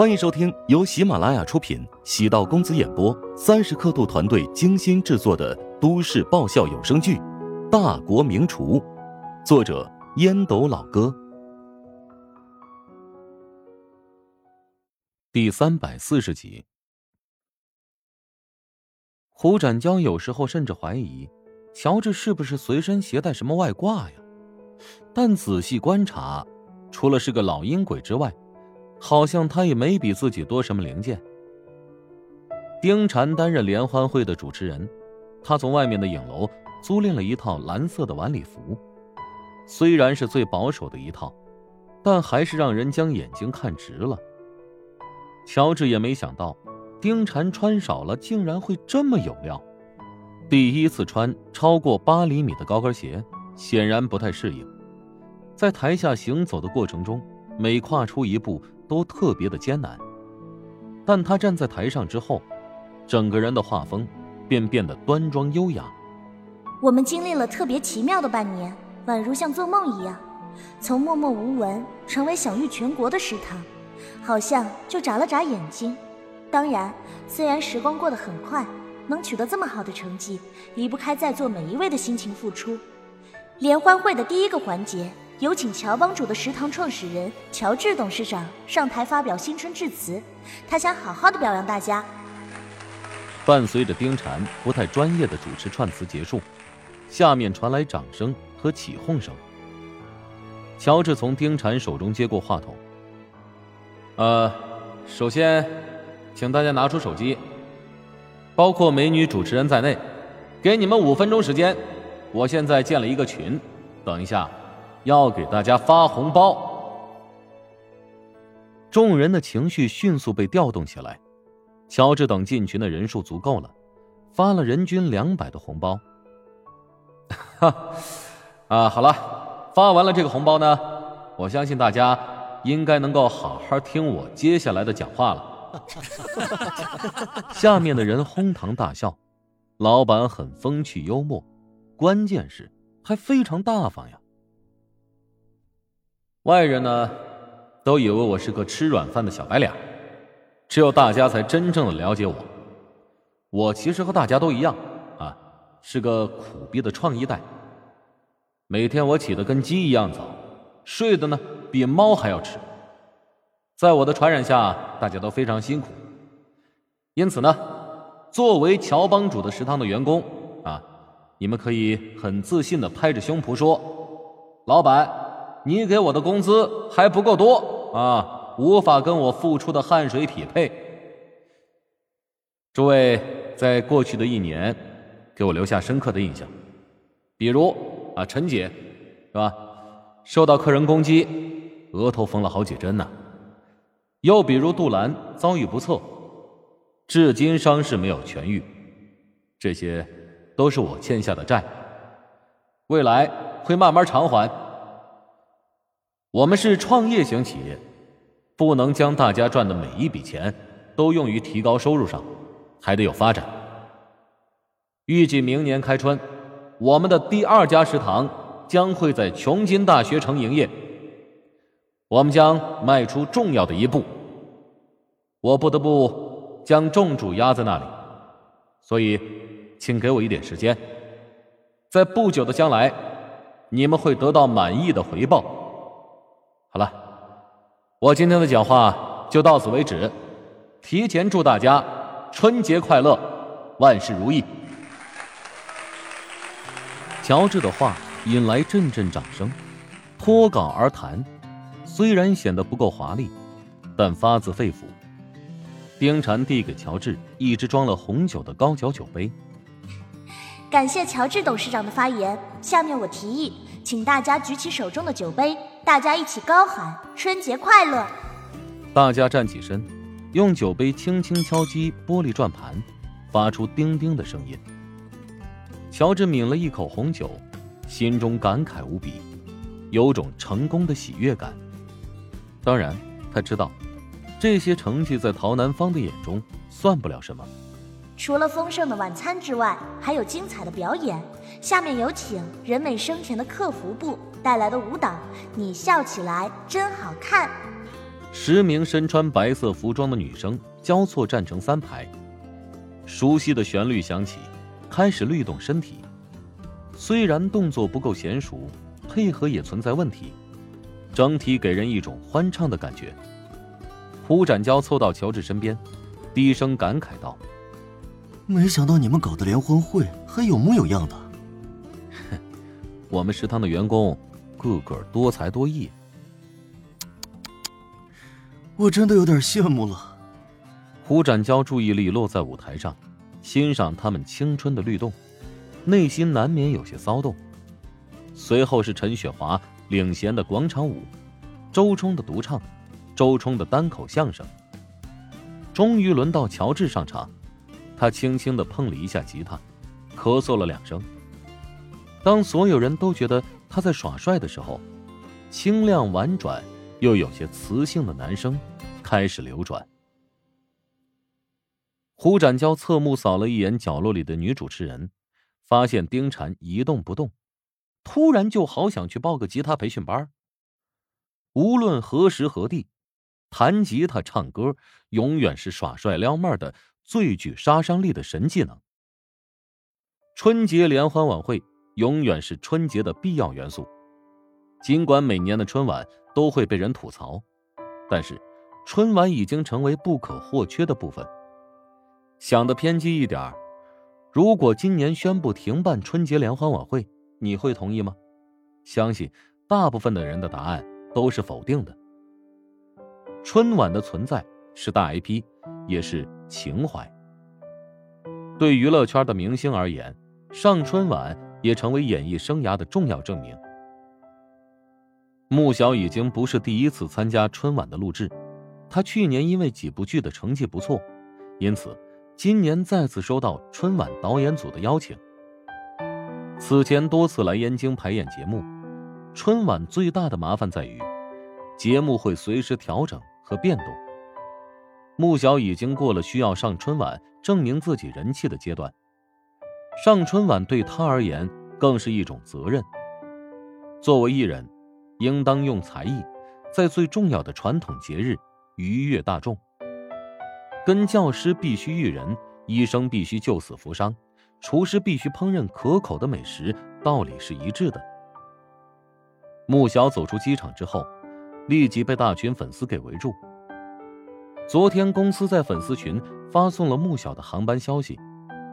欢迎收听由喜马拉雅出品、喜道公子演播、三十刻度团队精心制作的都市爆笑有声剧《大国名厨》，作者烟斗老哥，第三百四十集。胡展娇有时候甚至怀疑，乔治是不是随身携带什么外挂呀？但仔细观察，除了是个老阴鬼之外，好像他也没比自己多什么零件。丁禅担任联欢会的主持人，他从外面的影楼租赁了一套蓝色的晚礼服，虽然是最保守的一套，但还是让人将眼睛看直了。乔治也没想到，丁禅穿少了竟然会这么有料。第一次穿超过八厘米的高跟鞋，显然不太适应，在台下行走的过程中，每跨出一步。都特别的艰难，但他站在台上之后，整个人的画风便变得端庄优雅。我们经历了特别奇妙的半年，宛如像做梦一样，从默默无闻成为享誉全国的食堂，好像就眨了眨眼睛。当然，虽然时光过得很快，能取得这么好的成绩，离不开在座每一位的辛勤付出。联欢会的第一个环节。有请乔帮主的食堂创始人乔治董事长上台发表新春致辞，他想好好的表扬大家。伴随着丁禅不太专业的主持串词结束，下面传来掌声和起哄声。乔治从丁禅手中接过话筒，呃，首先，请大家拿出手机，包括美女主持人在内，给你们五分钟时间。我现在建了一个群，等一下。要给大家发红包，众人的情绪迅速被调动起来。乔治等进群的人数足够了，发了人均两百的红包。哈，啊，好了，发完了这个红包呢，我相信大家应该能够好好听我接下来的讲话了。下面的人哄堂大笑，老板很风趣幽默，关键是还非常大方呀。外人呢，都以为我是个吃软饭的小白脸，只有大家才真正的了解我。我其实和大家都一样啊，是个苦逼的创一代。每天我起得跟鸡一样早，睡的呢比猫还要迟。在我的传染下，大家都非常辛苦。因此呢，作为乔帮主的食堂的员工啊，你们可以很自信的拍着胸脯说：“老板。”你给我的工资还不够多啊，无法跟我付出的汗水匹配。诸位在过去的一年给我留下深刻的印象，比如啊，陈姐是吧？受到客人攻击，额头缝了好几针呢。又比如杜兰遭遇不测，至今伤势没有痊愈。这些都是我欠下的债，未来会慢慢偿还。我们是创业型企业，不能将大家赚的每一笔钱都用于提高收入上，还得有发展。预计明年开春，我们的第二家食堂将会在琼金大学城营业，我们将迈出重要的一步。我不得不将重注压在那里，所以，请给我一点时间，在不久的将来，你们会得到满意的回报。好了，我今天的讲话就到此为止。提前祝大家春节快乐，万事如意。乔治的话引来阵阵掌声，脱稿而谈，虽然显得不够华丽，但发自肺腑。丁禅递给乔治一只装了红酒的高脚酒杯。感谢乔治董事长的发言，下面我提议，请大家举起手中的酒杯。大家一起高喊“春节快乐”！大家站起身，用酒杯轻轻敲击玻璃转盘，发出叮叮的声音。乔治抿了一口红酒，心中感慨无比，有种成功的喜悦感。当然，他知道，这些成绩在陶南方的眼中算不了什么。除了丰盛的晚餐之外，还有精彩的表演。下面有请人美声甜的客服部。带来的舞蹈，你笑起来真好看。十名身穿白色服装的女生交错站成三排，熟悉的旋律响起，开始律动身体。虽然动作不够娴熟，配合也存在问题，整体给人一种欢畅的感觉。胡展娇凑到乔治身边，低声感慨道：“没想到你们搞的联欢会还有模有样的。我们食堂的员工个个多才多艺，我真的有点羡慕了。”胡展娇注意力落在舞台上，欣赏他们青春的律动。内心难免有些骚动。随后是陈雪华领衔的广场舞，周冲的独唱，周冲的单口相声。终于轮到乔治上场，他轻轻的碰了一下吉他，咳嗽了两声。当所有人都觉得他在耍帅的时候，清亮婉转又有些磁性的男声开始流转。胡展娇侧目扫了一眼角落里的女主持人。发现丁婵一动不动，突然就好想去报个吉他培训班。无论何时何地，弹吉他、唱歌永远是耍帅撩妹的最具杀伤力的神技能。春节联欢晚会永远是春节的必要元素。尽管每年的春晚都会被人吐槽，但是春晚已经成为不可或缺的部分。想的偏激一点如果今年宣布停办春节联欢晚会，你会同意吗？相信大部分的人的答案都是否定的。春晚的存在是大 IP，也是情怀。对娱乐圈的明星而言，上春晚也成为演艺生涯的重要证明。穆小已经不是第一次参加春晚的录制，他去年因为几部剧的成绩不错，因此。今年再次收到春晚导演组的邀请。此前多次来燕京排演节目，春晚最大的麻烦在于，节目会随时调整和变动。穆小已经过了需要上春晚证明自己人气的阶段，上春晚对他而言更是一种责任。作为艺人，应当用才艺，在最重要的传统节日愉悦大众。跟教师必须育人，医生必须救死扶伤，厨师必须烹饪可口的美食，道理是一致的。穆小走出机场之后，立即被大群粉丝给围住。昨天公司在粉丝群发送了穆小的航班消息，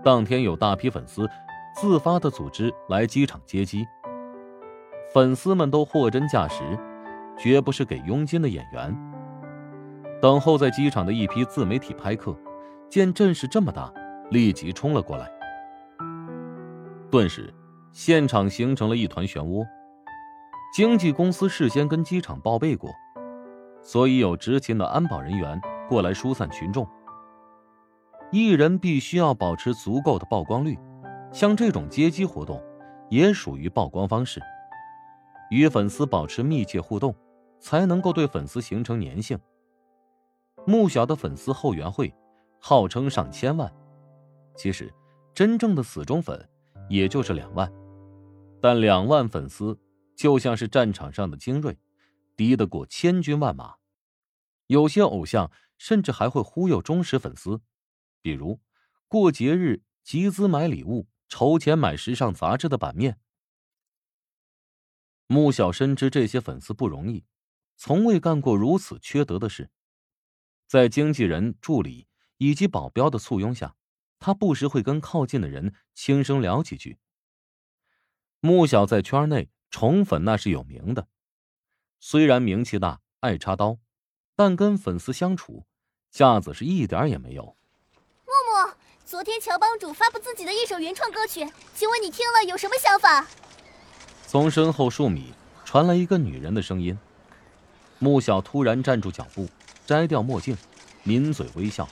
当天有大批粉丝自发的组织来机场接机。粉丝们都货真价实，绝不是给佣金的演员。等候在机场的一批自媒体拍客，见阵势这么大，立即冲了过来。顿时，现场形成了一团漩涡。经纪公司事先跟机场报备过，所以有执勤的安保人员过来疏散群众。艺人必须要保持足够的曝光率，像这种接机活动，也属于曝光方式。与粉丝保持密切互动，才能够对粉丝形成粘性。穆小的粉丝后援会，号称上千万，其实真正的死忠粉也就是两万，但两万粉丝就像是战场上的精锐，敌得过千军万马。有些偶像甚至还会忽悠忠实粉丝，比如过节日集资买礼物、筹钱买时尚杂志的版面。穆小深知这些粉丝不容易，从未干过如此缺德的事。在经纪人、助理以及保镖的簇拥下，他不时会跟靠近的人轻声聊几句。穆小在圈内宠粉那是有名的，虽然名气大、爱插刀，但跟粉丝相处架子是一点也没有。木木，昨天乔帮主发布自己的一首原创歌曲，请问你听了有什么想法？从身后数米传来一个女人的声音。穆晓突然站住脚步。摘掉墨镜，抿嘴微笑。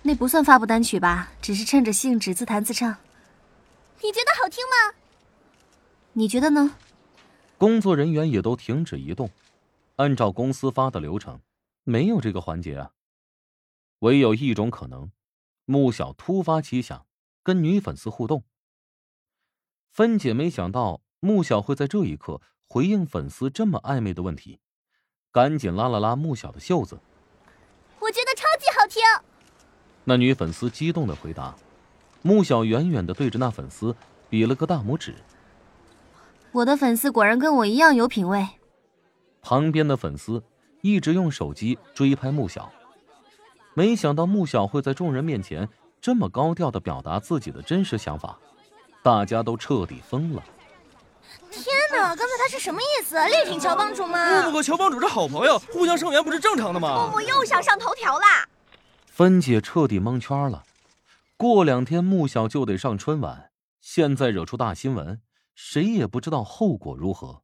那不算发布单曲吧？只是趁着兴致自弹自唱。你觉得好听吗？你觉得呢？工作人员也都停止移动。按照公司发的流程，没有这个环节啊。唯有一种可能：穆晓突发奇想，跟女粉丝互动。芬姐没想到穆晓会在这一刻回应粉丝这么暧昧的问题。赶紧拉了拉穆晓的袖子。我觉得超级好听。那女粉丝激动的回答。穆晓远远的对着那粉丝比了个大拇指。我的粉丝果然跟我一样有品味。旁边的粉丝一直用手机追拍穆小，没想到穆小会在众人面前这么高调的表达自己的真实想法，大家都彻底疯了。天哪，刚才他是什么意思？力挺乔帮主吗？木木和乔帮主是好朋友，互相声援不是正常的吗？木木又想上头条啦！芬姐彻底蒙圈了。过两天穆小就得上春晚，现在惹出大新闻，谁也不知道后果如何。